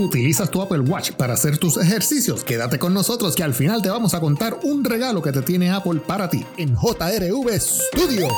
¿Utilizas tu Apple Watch para hacer tus ejercicios? Quédate con nosotros que al final te vamos a contar un regalo que te tiene Apple para ti en JRV Studio.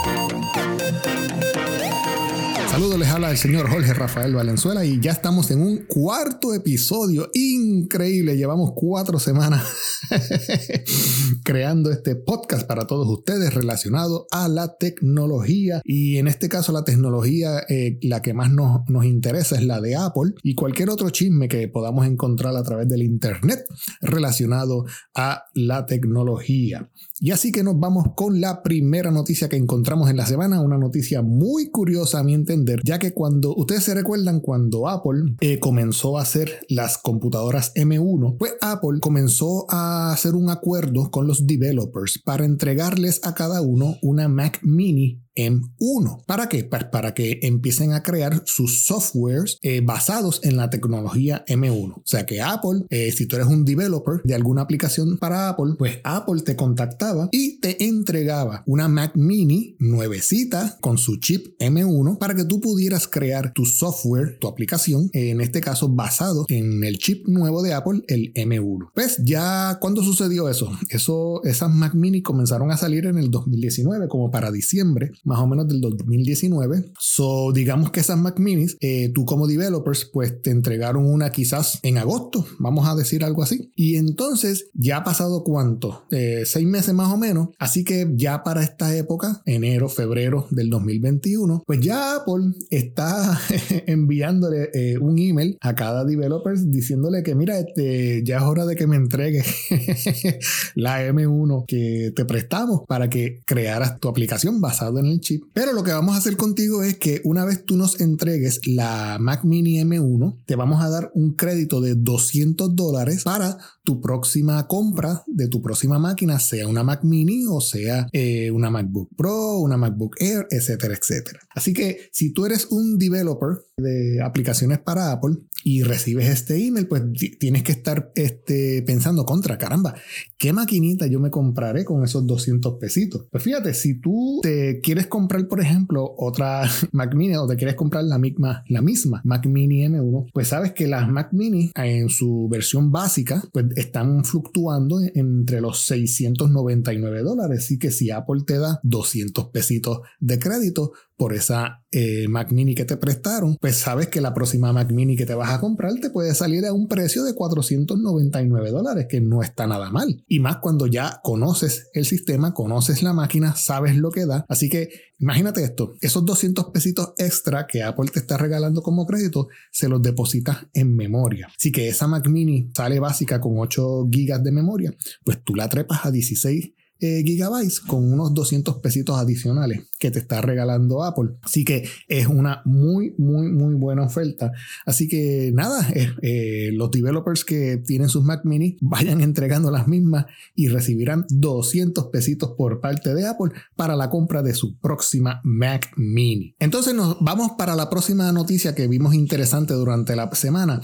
Saludos, les habla el señor Jorge Rafael Valenzuela y ya estamos en un cuarto episodio increíble. Llevamos cuatro semanas creando este podcast para todos ustedes relacionado a la tecnología y en este caso la tecnología eh, la que más nos, nos interesa es la de Apple y cualquier otro chisme que podamos encontrar a través del internet relacionado a la tecnología. Y así que nos vamos con la primera noticia que encontramos en la semana, una noticia muy curiosa a mi entender, ya que cuando ustedes se recuerdan cuando Apple eh, comenzó a hacer las computadoras M1, pues Apple comenzó a hacer un acuerdo con los developers para entregarles a cada uno una Mac mini M1. ¿Para qué? Para, que empiecen a crear sus softwares eh, basados en la tecnología M1. O sea que Apple, eh, si tú eres un developer de alguna aplicación para Apple, pues Apple te contactaba y te entregaba una Mac mini nuevecita con su chip M1 para que tú pudieras crear tu software, tu aplicación, en este caso basado en el chip nuevo de Apple, el M1. Pues ya, ¿cuándo sucedió eso? Eso, esas Mac mini comenzaron a salir en el 2019, como para diciembre más o menos del 2019. So, digamos que esas Mac Minis, eh, tú como developers, pues te entregaron una quizás en agosto, vamos a decir algo así. Y entonces ya ha pasado cuánto? Eh, seis meses más o menos. Así que ya para esta época, enero, febrero del 2021, pues ya Apple está enviándole eh, un email a cada developer diciéndole que mira, este, ya es hora de que me entregue la M1 que te prestamos para que crearas tu aplicación basado en el chip. Pero lo que vamos a hacer contigo es que una vez tú nos entregues la Mac Mini M1, te vamos a dar un crédito de 200 dólares para tu próxima compra de tu próxima máquina, sea una Mac Mini o sea eh, una MacBook Pro, una MacBook Air, etcétera, etcétera. Así que si tú eres un developer de aplicaciones para Apple y recibes este email, pues tienes que estar este, pensando contra, caramba, ¿qué maquinita yo me compraré con esos 200 pesitos? Pues fíjate, si tú te quieres comprar, por ejemplo, otra Mac Mini o te quieres comprar la misma, la misma Mac Mini M1, pues sabes que las Mac Mini en su versión básica, pues están fluctuando entre los 699 dólares. Así que si Apple te da 200 pesitos de crédito, por esa eh, Mac Mini que te prestaron, pues sabes que la próxima Mac Mini que te vas a comprar te puede salir a un precio de 499 dólares, que no está nada mal. Y más cuando ya conoces el sistema, conoces la máquina, sabes lo que da. Así que imagínate esto, esos 200 pesitos extra que Apple te está regalando como crédito, se los depositas en memoria. Así que esa Mac Mini sale básica con 8 gigas de memoria, pues tú la trepas a 16 eh, gigabytes con unos 200 pesitos adicionales que te está regalando Apple. Así que es una muy, muy, muy buena oferta. Así que nada, eh, eh, los developers que tienen sus Mac mini vayan entregando las mismas y recibirán 200 pesitos por parte de Apple para la compra de su próxima Mac mini. Entonces nos vamos para la próxima noticia que vimos interesante durante la semana.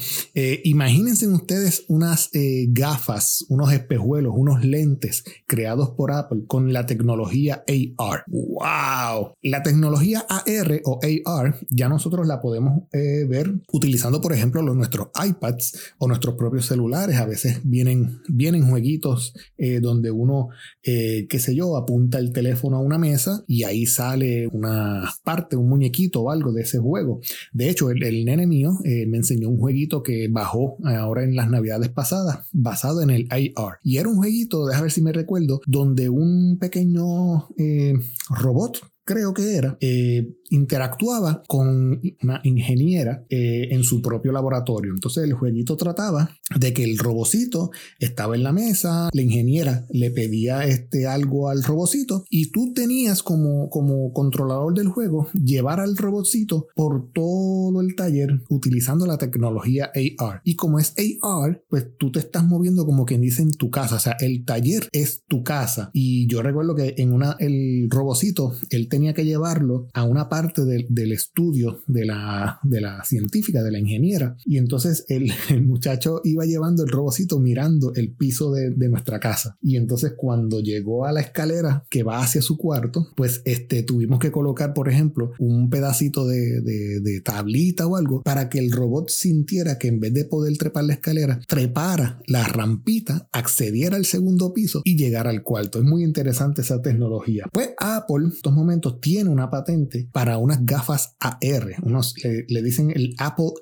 imagínense ustedes unas gafas, unos espejuelos, unos lentes creados por Apple con la tecnología AR. ¡Wow! La tecnología AR o AR ya nosotros la podemos eh, ver utilizando, por ejemplo, los, nuestros iPads o nuestros propios celulares. A veces vienen, vienen jueguitos eh, donde uno, eh, qué sé yo, apunta el teléfono a una mesa y ahí sale una parte, un muñequito o algo de ese juego. De hecho, el, el nene mío me enseñó un jueguito que bajó ahora en las navidades pasadas basado en el AR. Y era un jueguito, déjame ver si me recuerdo, donde de un pequeño eh, robot creo que era, eh, interactuaba con una ingeniera eh, en su propio laboratorio. Entonces el jueguito trataba de que el robocito estaba en la mesa, la ingeniera le pedía este algo al robocito y tú tenías como, como controlador del juego llevar al robocito por todo el taller utilizando la tecnología AR. Y como es AR, pues tú te estás moviendo como quien dice en tu casa, o sea, el taller es tu casa. Y yo recuerdo que en una, el robocito, él tenía que llevarlo a una parte parte del estudio de la, de la científica, de la ingeniera. Y entonces el, muchacho iba llevando el robocito mirando el piso de, nuestra casa. Y entonces cuando llegó a la escalera que va hacia su cuarto, pues este, tuvimos que colocar, por ejemplo, un pedacito de, de tablita o algo para que el robot sintiera que en vez de poder trepar la escalera, trepara la rampita, accediera al segundo piso y llegara al cuarto. Es muy interesante esa tecnología. Pues Apple en estos momentos tiene una patente para unas gafas AR, unos, le, dicen el Apple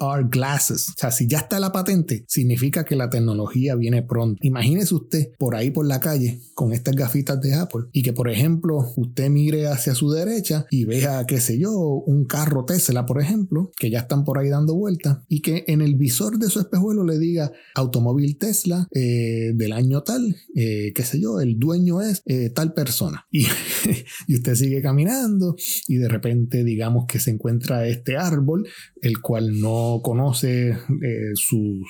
AR Glasses. O sea, si ya está la patente, significa que la tecnología viene pronto. Imagínese usted por ahí por la calle con estas gafitas de Apple y que, por ejemplo, usted mire hacia su derecha y vea, qué sé yo, un carro Tesla, por ejemplo, que ya están por ahí dando vueltas y que en el visor de su espejuelo le diga automóvil Tesla eh, del año tal, eh, qué sé yo, el dueño es eh, tal persona. Y, y usted sigue caminando y de repente digamos que se encuentra este árbol, el cual no conoce eh, su,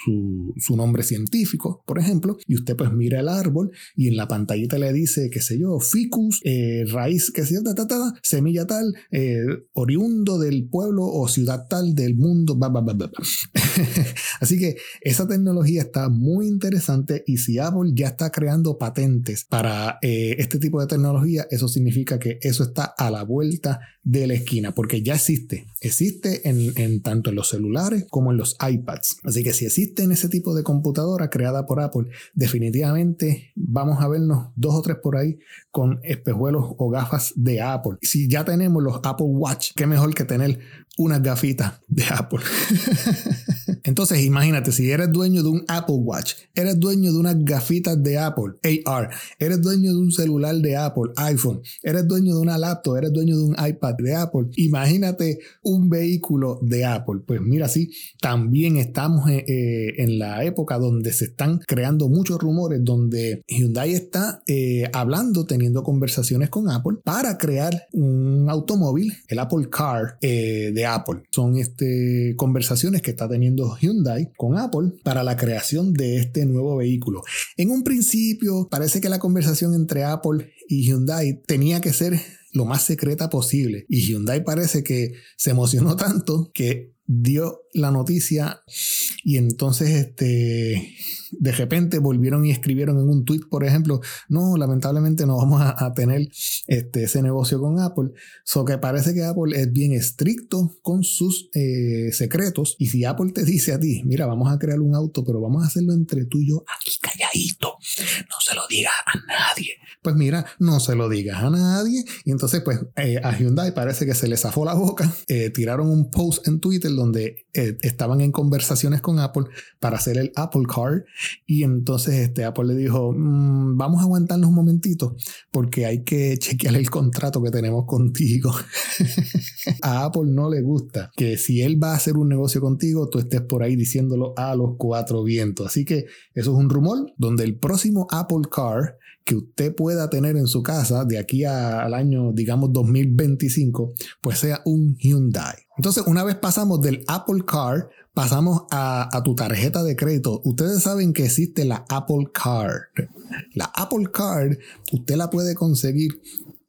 su, nombre científico, por ejemplo, y usted pues mira el árbol y en la pantallita le dice, qué sé yo, ficus, eh, raíz, qué sé yo, ta, ta, semilla tal, eh, oriundo del pueblo o ciudad tal del mundo, Así que esa tecnología está muy interesante y si Apple ya está creando patentes para este tipo de tecnología, eso significa que eso está a la vuelta de la esquina, porque ya existe. Existe en, tanto en los celulares como en los iPads. Así que si existe en ese tipo de computadora creada por Apple, definitivamente vamos a vernos dos o tres por ahí con espejuelos o gafas de Apple. Si ya tenemos los Apple Watch, qué mejor que tener unas gafitas de Apple. Entonces, imagínate, si eres dueño de un Apple Watch, eres dueño de unas gafitas de Apple, AR, eres dueño de un celular de Apple, iPhone, eres dueño de una laptop, eres dueño de un iPad de Apple, imagínate un vehículo de Apple. Pues mira, sí, también estamos eh, eh, en la época donde se están creando muchos rumores, donde Hyundai está eh, hablando, teniendo conversaciones con Apple para crear un automóvil, el Apple Car de Apple. Son este, conversaciones que está teniendo Hyundai con Apple para la creación de este nuevo vehículo. En un principio parece que la conversación entre Apple y Hyundai tenía que ser lo más secreta posible. Y Hyundai parece que se emocionó tanto que dio la noticia y entonces este de repente volvieron y escribieron en un tweet por ejemplo no lamentablemente no vamos a, tener este, ese negocio con Apple so que parece que Apple es bien estricto con sus eh, secretos y si Apple te dice a ti mira vamos a crear un auto pero vamos a hacerlo entre tú y yo aquí calladito no se lo digas a nadie pues mira no se lo digas a nadie. Y entonces pues eh, a Hyundai parece que se le zafó la boca eh, tiraron un post en Twitter donde eh, estaban en conversaciones con Apple para hacer el Apple Card y entonces este Apple le dijo mm, vamos a aguantarnos un momentito porque hay que chequear el contrato que tenemos contigo a Apple no le gusta que si él va a hacer un negocio contigo tú estés por ahí diciéndolo a los cuatro vientos. Así que eso es un rumor donde el próximo Apple Car que usted pueda tener en su casa de aquí al año, digamos, 2025, pues sea un Hyundai. Entonces, una vez pasamos del Apple Car, pasamos a, a, tu tarjeta de crédito. Ustedes saben que existe la Apple Card. La Apple Card, usted la puede conseguir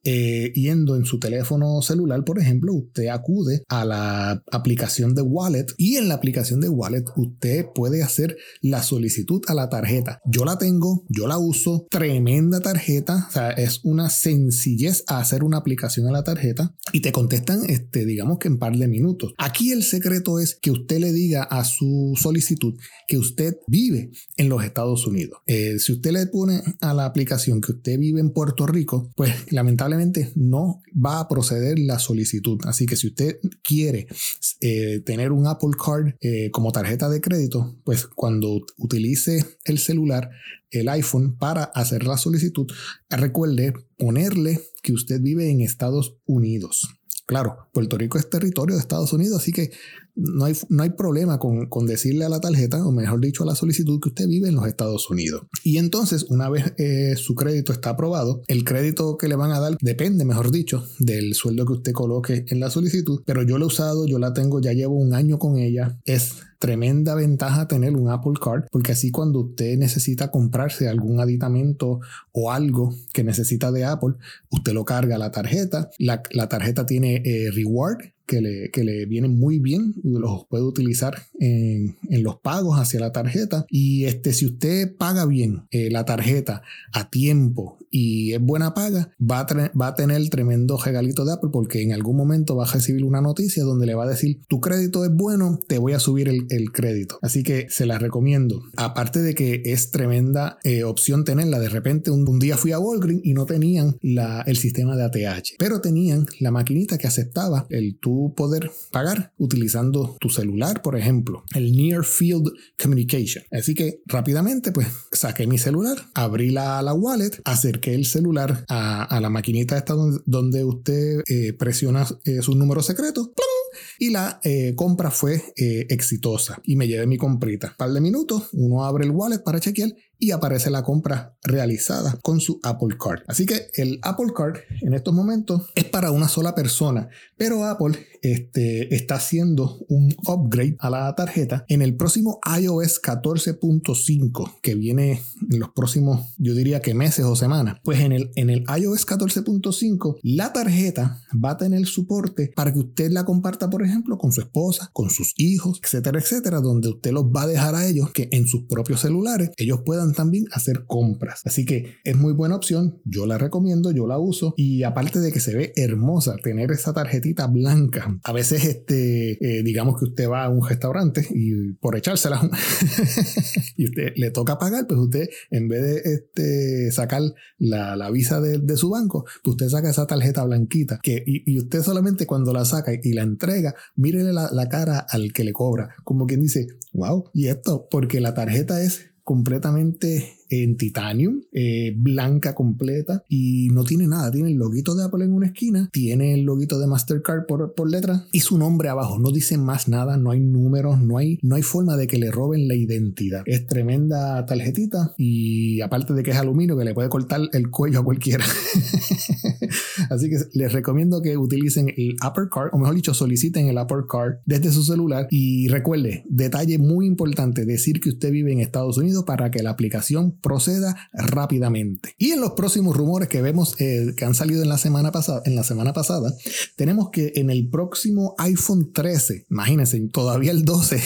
eh, yendo en su teléfono celular, por ejemplo, usted acude a la aplicación de Wallet y en la aplicación de Wallet usted puede hacer la solicitud a la tarjeta. Yo la tengo, yo la uso, tremenda tarjeta, o sea, es una sencillez hacer una aplicación a la tarjeta y te contestan, este, digamos que en par de minutos. Aquí el secreto es que usted le diga a su solicitud que usted vive en los Estados Unidos. Eh, si usted le pone a la aplicación que usted vive en Puerto Rico, pues lamentablemente no va a proceder la solicitud. Así que si usted quiere eh, tener un Apple Card eh, como tarjeta de crédito, pues cuando utilice el celular, el iPhone, para hacer la solicitud, recuerde ponerle que usted vive en Estados Unidos. Claro, Puerto Rico es territorio de Estados Unidos, así que no hay, no hay problema con, con, decirle a la tarjeta, o mejor dicho, a la solicitud que usted vive en los Estados Unidos. Y entonces, una vez eh, su crédito está aprobado, el crédito que le van a dar depende, mejor dicho, del sueldo que usted coloque en la solicitud. Pero yo lo he usado, yo la tengo, ya llevo un año con ella. Es tremenda ventaja tener un Apple Card, porque así cuando usted necesita comprarse algún aditamento o algo que necesita de Apple, usted lo carga a la tarjeta, la, la tarjeta tiene eh, reward, que le, que le vienen muy bien, los puede utilizar en, en, los pagos hacia la tarjeta. Y este, si usted paga bien eh, la tarjeta a tiempo y es buena paga, va a, va a tener tremendo regalito de Apple porque en algún momento va a recibir una noticia donde le va a decir, tu crédito es bueno, te voy a subir el, el crédito. Así que se la recomiendo. Aparte de que es tremenda eh, opción tenerla, de repente un, un, día fui a Walgreens y no tenían la, el sistema de ATH, pero tenían la maquinita que aceptaba el tu poder pagar utilizando tu celular, por ejemplo, el Near Field Communication. Así que rápidamente, pues saqué mi celular, abrí la, la wallet, acerqué el celular a, a la maquinita esta donde, usted eh, presiona eh, sus números secretos y la eh, compra fue eh, exitosa y me llevé mi comprita. Un par de minutos, uno abre el wallet para chequear y aparece la compra realizada con su Apple Card. Así que el Apple Card en estos momentos es para una sola persona, pero Apple este, está haciendo un upgrade a la tarjeta en el próximo iOS 14.5 que viene en los próximos, yo diría que meses o semanas. Pues en el, en el iOS 14.5 la tarjeta va a tener soporte para que usted la comparta, por ejemplo, con su esposa, con sus hijos, etcétera, etcétera, donde usted los va a dejar a ellos que en sus propios celulares ellos puedan también hacer compras. Así que es muy buena opción, yo la recomiendo, yo la uso y aparte de que se ve hermosa tener esa tarjetita blanca, a veces este, eh, digamos que usted va a un restaurante y por echársela y usted le toca pagar, pues usted en vez de este, sacar la, la visa de, de, su banco, pues usted saca esa tarjeta blanquita que, y, y, usted solamente cuando la saca y la entrega, mírele la, la cara al que le cobra, como quien dice, wow, y esto porque la tarjeta es completamente en titanium, eh, blanca completa y no tiene nada. Tiene el loguito de Apple en una esquina, tiene el loguito de Mastercard por, por letra y su nombre abajo. No dice más nada, no hay números, no hay, no hay forma de que le roben la identidad. Es tremenda tarjetita y aparte de que es aluminio que le puede cortar el cuello a cualquiera. Así que les recomiendo que utilicen el Apple Card, o mejor dicho, soliciten el Apple Card desde su celular y recuerde, detalle muy importante, decir que usted vive en Estados Unidos para que la aplicación proceda rápidamente. Y en los próximos rumores que vemos eh, que han salido en la semana pasada, en la semana pasada, tenemos que en el próximo iPhone 13, imagínense, todavía el 12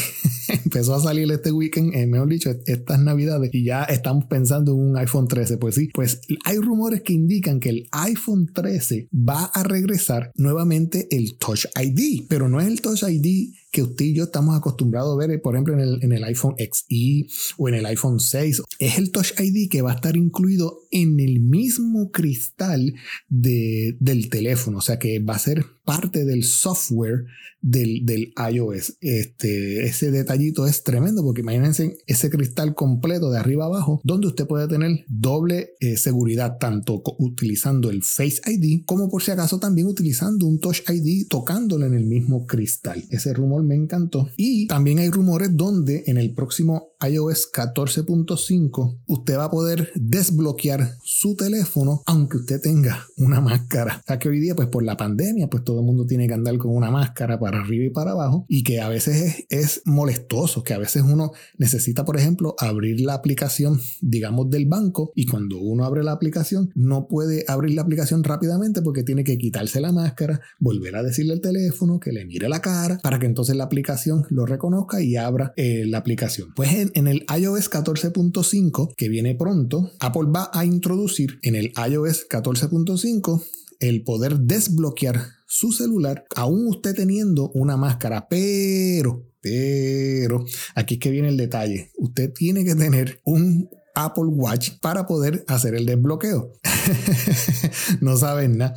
empezó a salir este weekend, eh, mejor dicho, estas navidades y ya estamos pensando en un iPhone 13. Pues sí, pues hay rumores que indican que el iPhone 13 va a regresar nuevamente el Touch ID, pero no es el Touch ID que usted y yo estamos acostumbrados a ver, por ejemplo, en el, iPhone XE o en el iPhone 6. Es el Touch ID que va a estar incluido en el mismo cristal de, del teléfono, o sea que va a ser parte del software del, del, iOS. Este, ese detallito es tremendo porque imagínense ese cristal completo de arriba abajo donde usted puede tener doble eh, seguridad tanto utilizando el Face ID como por si acaso también utilizando un Touch ID tocándolo en el mismo cristal. Ese rumor me encantó. Y también hay rumores donde en el próximo iOS 14.5 usted va a poder desbloquear su teléfono aunque usted tenga una máscara. O sea que hoy día pues por la pandemia pues todo el mundo tiene que andar con una máscara para arriba y para abajo y que a veces es, molestoso, que a veces uno necesita, por ejemplo, abrir la aplicación, digamos, del banco y cuando uno abre la aplicación no puede abrir la aplicación rápidamente porque tiene que quitarse la máscara, volver a decirle al teléfono que le mire la cara para que entonces la aplicación lo reconozca y abra eh, la aplicación. Pues en, el iOS 14.5 que viene pronto, Apple va a introducir en el iOS 14.5 el poder desbloquear su celular, aún usted teniendo una máscara, pero, pero, aquí es que viene el detalle, usted tiene que tener un Apple Watch para poder hacer el desbloqueo. no saben nada.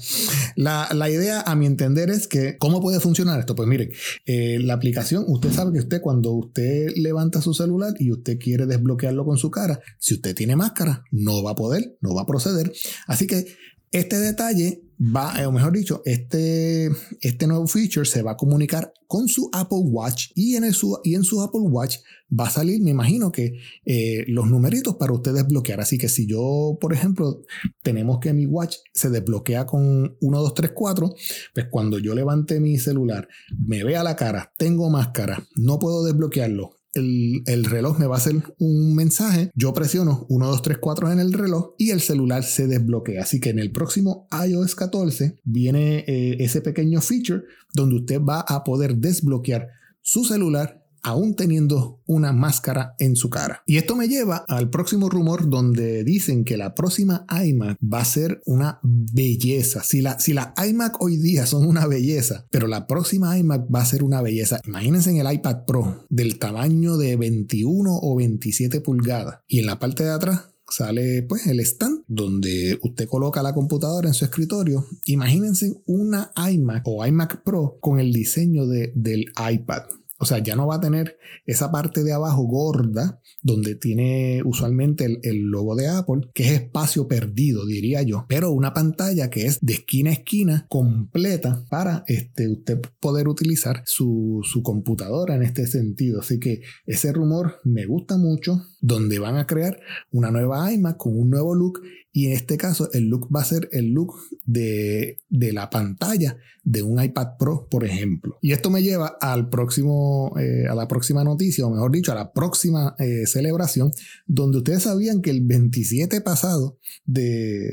La, idea, a mi entender, es que, ¿cómo puede funcionar esto? Pues miren, eh, la aplicación, usted sabe que usted cuando usted levanta su celular y usted quiere desbloquearlo con su cara, si usted tiene máscara, no va a poder, no va a proceder. Así que este detalle va, eh, o mejor dicho, este, este nuevo feature se va a comunicar con su Apple Watch y en, su, y en su Apple Watch va a salir, me imagino que eh, los numeritos para usted desbloquear. Así que si yo, por ejemplo, tenemos que mi watch se desbloquea con 1, 2, 3, 4, pues cuando yo levante mi celular, me vea la cara, tengo máscara, no puedo desbloquearlo, el, reloj me va a hacer un mensaje, yo presiono 1, 2, 3, 4 en el reloj y el celular se desbloquea. Así que en el próximo iOS 14 viene eh, ese pequeño feature donde usted va a poder desbloquear su celular aún teniendo una máscara en su cara. Y esto me lleva al próximo rumor donde dicen que la próxima iMac va a ser una belleza. Si la, si la iMac hoy día son una belleza, pero la próxima iMac va a ser una belleza. Imagínense en el iPad Pro del tamaño de 21 o 27 pulgadas y en la parte de atrás sale pues el stand donde usted coloca la computadora en su escritorio. Imagínense una iMac o iMac Pro con el diseño de, del iPad. O sea, ya no va a tener esa parte de abajo gorda donde tiene usualmente el, logo de Apple, que es espacio perdido, diría yo. Pero una pantalla que es de esquina a esquina completa para este, usted poder utilizar su, su computadora en este sentido. Así que ese rumor me gusta mucho, donde van a crear una nueva iMac con un nuevo look y en este caso, el look va a ser el look de, la pantalla de un iPad Pro, por ejemplo. Y esto me lleva al próximo, eh, a la próxima noticia, o mejor dicho, a la próxima eh, celebración, donde ustedes sabían que el 27 pasado de,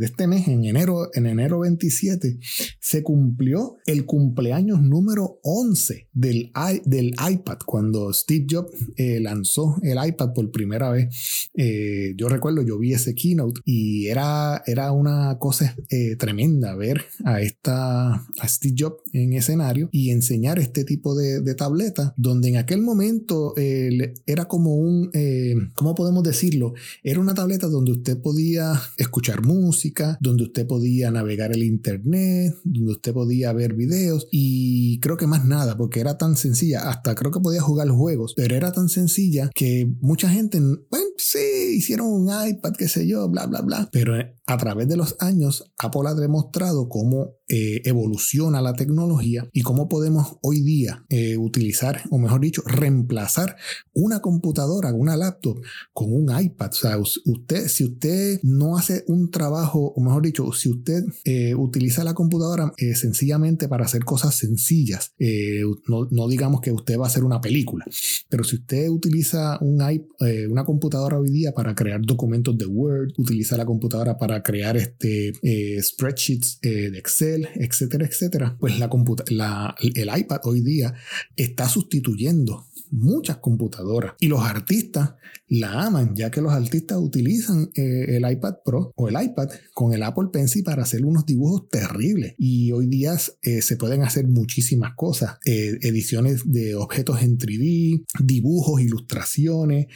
este mes, en enero, en enero 27, se cumplió el cumpleaños número 11 del, del iPad, cuando Steve Jobs eh, lanzó el iPad por primera vez. yo recuerdo, yo vi ese keynote y era, era una cosa eh, tremenda ver a, esta, a Steve Jobs en escenario y enseñar este tipo de, de tableta donde en aquel momento eh, era como un, eh, ¿cómo podemos decirlo? Era una tableta donde usted podía escuchar música, donde usted podía navegar el internet, donde usted podía ver videos y creo que más nada porque era tan sencilla, hasta creo que podía jugar juegos, pero era tan sencilla que mucha gente, bueno, sí, hicieron un iPad, qué sé yo, bla, bla, bla. Pero eh, a través de los años, Apple ha demostrado cómo eh, evoluciona la tecnología y cómo podemos hoy día eh, utilizar, o mejor dicho, reemplazar una computadora, una laptop con un iPad. O sea, usted, si usted no hace un trabajo, o mejor dicho, si usted utiliza la computadora sencillamente para hacer cosas sencillas, no, no, digamos que usted va a hacer una película, pero si usted utiliza un una computadora hoy día para crear documentos de Word, utiliza la computadora para crear este, eh, spreadsheets eh, de Excel, etcétera, etcétera, pues la, la el iPad hoy día está sustituyendo muchas computadoras. Y los artistas la aman, ya que los artistas utilizan eh, el iPad Pro o el iPad con el Apple Pencil para hacer unos dibujos terribles. Y hoy día eh, se pueden hacer muchísimas cosas. Eh, ediciones de objetos en 3D, dibujos, ilustraciones,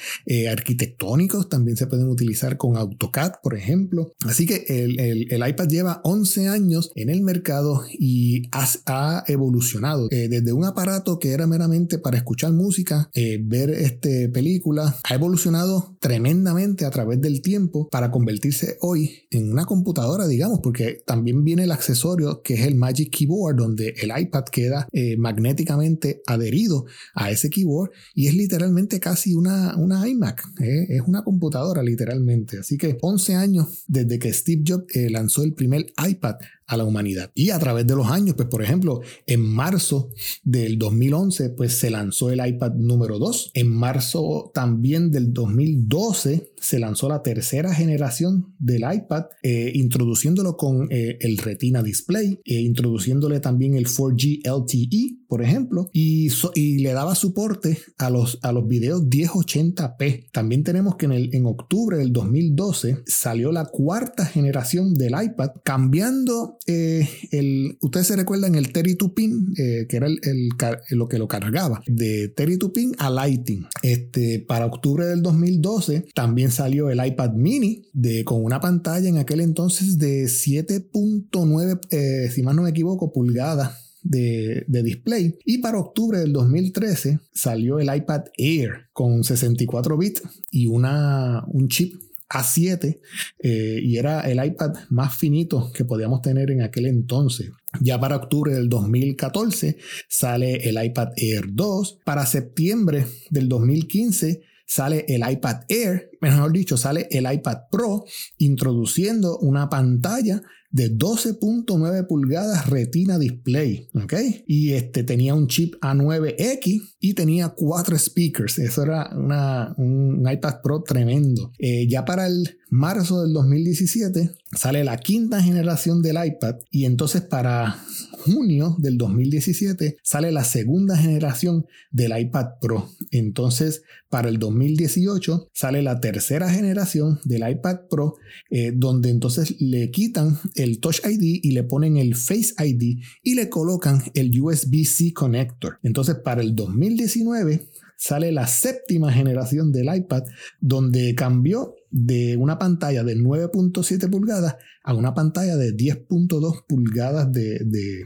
arquitectónicos también se pueden utilizar con AutoCAD, por ejemplo. Así que el, iPad lleva 11 años en el mercado y ha evolucionado desde un aparato que era meramente para escuchar música eh, ver este, película ha evolucionado tremendamente a través del tiempo para convertirse hoy en una computadora, digamos, porque también viene el accesorio que es el Magic Keyboard, donde el iPad queda eh, magnéticamente adherido a ese keyboard y es literalmente casi una, una iMac, eh, es una computadora literalmente. Así que 11 años desde que Steve Jobs lanzó el primer iPad a la humanidad. Y a través de los años, pues por ejemplo, en marzo del 2011, pues se lanzó el iPad número 2. En marzo también del 2012 se lanzó la tercera generación del iPad, eh, introduciéndolo con eh, el Retina Display, e introduciéndole también el 4G LTE, por ejemplo, y, y, le daba soporte a los, a los videos 1080p. También tenemos que en, el, en octubre del 2012 salió la cuarta generación del iPad, cambiando eh, el, ustedes se recuerdan el 32 pin, que era el, lo que lo cargaba, de 32 pin a Lighting. Este, para octubre del 2012 también salió el iPad mini de, con una pantalla en aquel entonces de 7.9, eh, si más no me equivoco, pulgadas de, display. Y para octubre del 2013 salió el iPad Air con 64 bits y una, un chip A7 eh, y era el iPad más finito que podíamos tener en aquel entonces. Ya para octubre del 2014 sale el iPad Air 2. Para septiembre del 2015 sale el iPad Air, mejor dicho, sale el iPad Pro, introduciendo una pantalla de 12.9 pulgadas retina display, ¿ok? Y este tenía un chip A9X y tenía cuatro speakers. Eso era un iPad Pro tremendo. Eh, ya para el marzo del 2017 sale la quinta generación del iPad y entonces para junio del 2017 sale la segunda generación del iPad Pro. Entonces para el 2018 sale la tercera generación del iPad Pro eh, donde entonces le quitan el Touch ID y le ponen el Face ID y le colocan el USB-C connector. Entonces para el 2019 sale la séptima generación del iPad, donde cambió de una pantalla de 9.7 pulgadas a una pantalla de 10.2 pulgadas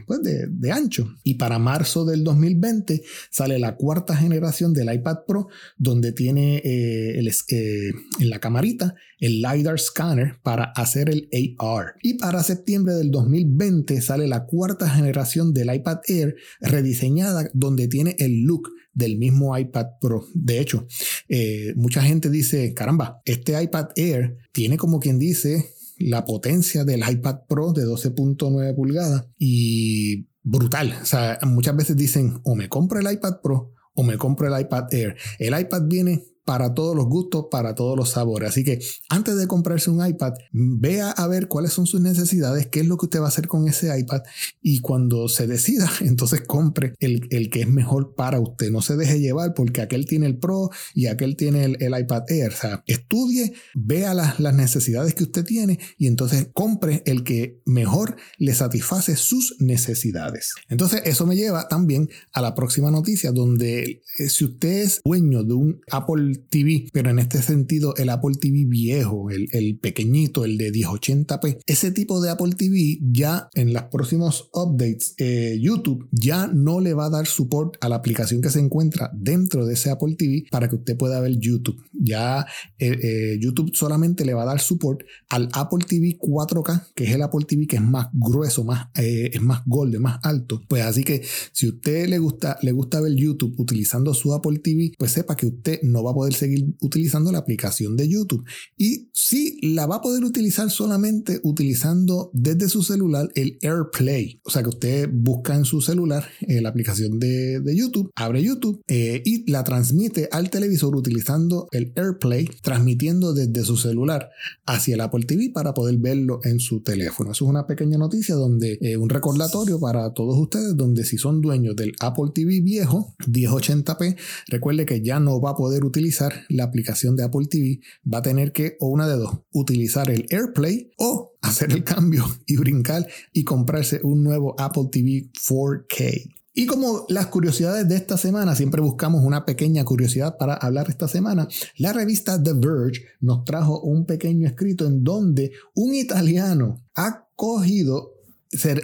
pues de, de, ancho. Y para marzo del 2020 sale la cuarta generación del iPad Pro, donde tiene eh, el, eh, en la camarita el LiDAR scanner para hacer el AR. Y para septiembre del 2020 sale la cuarta generación del iPad Air rediseñada, donde tiene el look del mismo iPad Pro. De hecho, eh, mucha gente dice, caramba, este iPad Air tiene como quien dice la potencia del iPad Pro de 12.9 pulgadas y brutal. O sea, muchas veces dicen, o me compro el iPad Pro o me compro el iPad Air. El iPad viene para todos los gustos, para todos los sabores. Así que antes de comprarse un iPad, vea a ver cuáles son sus necesidades, qué es lo que usted va a hacer con ese iPad y cuando se decida, entonces compre el, que es mejor para usted. No se deje llevar porque aquel tiene el Pro y aquel tiene el, iPad Air. O sea, estudie, vea las, las necesidades que usted tiene y entonces compre el que mejor le satisface sus necesidades. Entonces, eso me lleva también a la próxima noticia donde eh, si usted es dueño de un Apple TV, pero en este sentido el Apple TV viejo, el, pequeñito, el de 1080p, ese tipo de Apple TV ya en los próximos updates, eh, YouTube ya no le va a dar support a la aplicación que se encuentra dentro de ese Apple TV para que usted pueda ver YouTube. Ya eh, eh, YouTube solamente le va a dar support al Apple TV 4K, que es el Apple TV que es más grueso, más, es más gold, más alto. Pues así que si usted le gusta, le gusta ver YouTube utilizando su Apple TV, pues sepa que usted no va a poder seguir utilizando la aplicación de YouTube. Y sí, la va a poder utilizar solamente utilizando desde su celular el AirPlay. O sea que usted busca en su celular eh, la aplicación de, YouTube, abre YouTube eh, y la transmite al televisor utilizando el AirPlay, transmitiendo desde su celular hacia el Apple TV para poder verlo en su teléfono. Eso es una pequeña noticia donde eh, un recordatorio para todos ustedes, donde si son dueños del Apple TV viejo 1080p, recuerde que ya no va a poder utilizar la aplicación de Apple TV, va a tener que, o una de dos, utilizar el AirPlay o hacer el cambio y brincar y comprarse un nuevo Apple TV 4K. Y como las curiosidades de esta semana, siempre buscamos una pequeña curiosidad para hablar esta semana, la revista The Verge nos trajo un pequeño escrito en donde un italiano ha cogido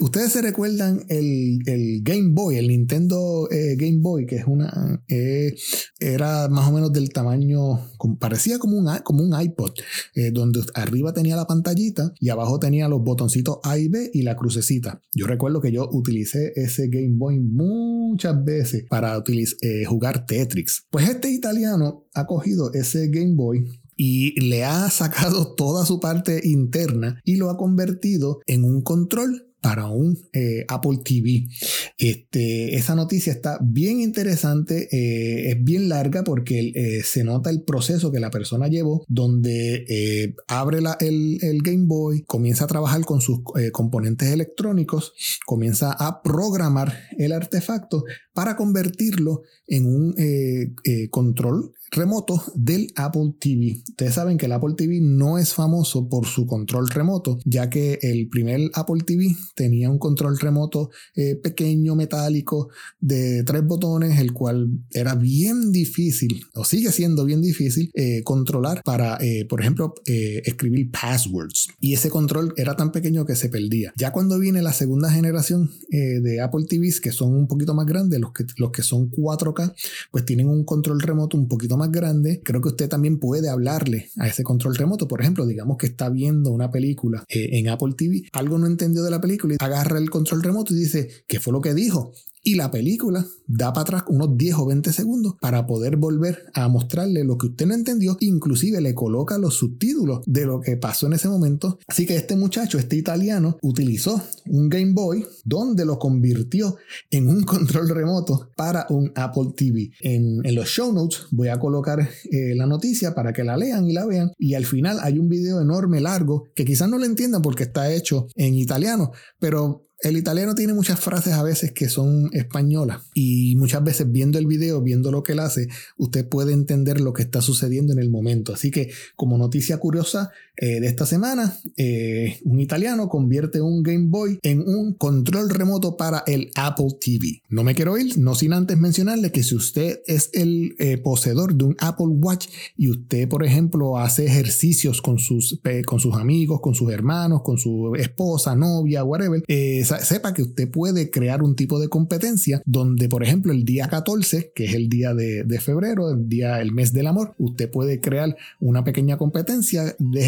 Ustedes se recuerdan el, Game Boy, el Nintendo eh, Game Boy, que es una. Eh, era más o menos del tamaño. parecía como un, como un iPod, eh, donde arriba tenía la pantallita y abajo tenía los botoncitos A y B y la crucecita. Yo recuerdo que yo utilicé ese Game Boy muchas veces para jugar Tetris. Pues este italiano ha cogido ese Game Boy y le ha sacado toda su parte interna y lo ha convertido en un control para un eh, Apple TV. Este, esa noticia está bien interesante, eh, es bien larga porque eh, se nota el proceso que la persona llevó, donde abre el, el, Game Boy, comienza a trabajar con sus componentes electrónicos, comienza a programar el artefacto para convertirlo en un control remoto del Apple TV. Ustedes saben que el Apple TV no es famoso por su control remoto, ya que el primer Apple TV tenía un control remoto eh, pequeño, metálico, de tres botones, el cual era bien difícil, o sigue siendo bien difícil, eh, controlar para, eh, por ejemplo, escribir passwords. Y ese control era tan pequeño que se perdía. Ya cuando viene la segunda generación de Apple TVs, que son un poquito más grandes, los que, los que son 4K, pues tienen un control remoto un poquito más más grande, creo que usted también puede hablarle a ese control remoto. Por ejemplo, digamos que está viendo una película eh, en Apple TV, algo no entendió de la película y agarra el control remoto y dice, ¿qué fue lo que dijo? Y la película da para atrás unos 10 o 20 segundos para poder volver a mostrarle lo que usted no entendió. Inclusive le coloca los subtítulos de lo que pasó en ese momento. Así que este muchacho, este italiano, utilizó un Game Boy donde lo convirtió en un control remoto para un Apple TV. En, los show notes voy a colocar eh, la noticia para que la lean y la vean. Y al final hay un video enorme, largo, que quizás no lo entiendan porque está hecho en italiano, pero el italiano tiene muchas frases a veces que son españolas y muchas veces viendo el video, viendo lo que él hace, usted puede entender lo que está sucediendo en el momento. Así que como noticia curiosa eh, de esta semana, eh, un italiano convierte un Game Boy en un control remoto para el Apple TV. No me quiero ir, no sin antes mencionarle que si usted es el eh, poseedor de un Apple Watch y usted, por ejemplo, hace ejercicios con sus, con sus amigos, con sus hermanos, con su esposa, novia, whatever, sepa que usted puede crear un tipo de competencia donde, por ejemplo, el día 14, que es el día de, febrero, el día, el mes del amor, usted puede crear una pequeña competencia de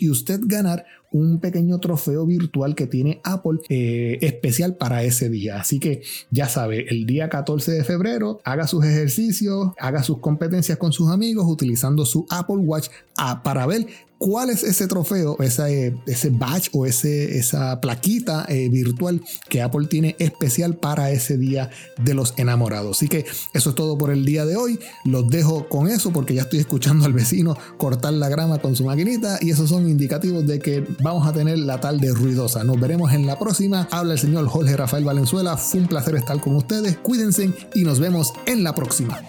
y usted ganar un pequeño trofeo virtual que tiene Apple eh, especial para ese día. Así que ya sabe, el día 14 de febrero, haga sus ejercicios, haga sus competencias con sus amigos utilizando su Apple Watch ah, para ver cuál es ese trofeo, ese, ese badge o ese, esa plaquita eh, virtual que Apple tiene especial para ese día de los enamorados. Así que eso es todo por el día de hoy. Los dejo con eso porque ya estoy escuchando al vecino cortar la grama con su maquinita y esos son indicativos de que vamos a tener la tarde ruidosa. Nos veremos en la próxima. Habla el señor Jorge Rafael Valenzuela. Fue un placer estar con ustedes. Cuídense y nos vemos en la próxima.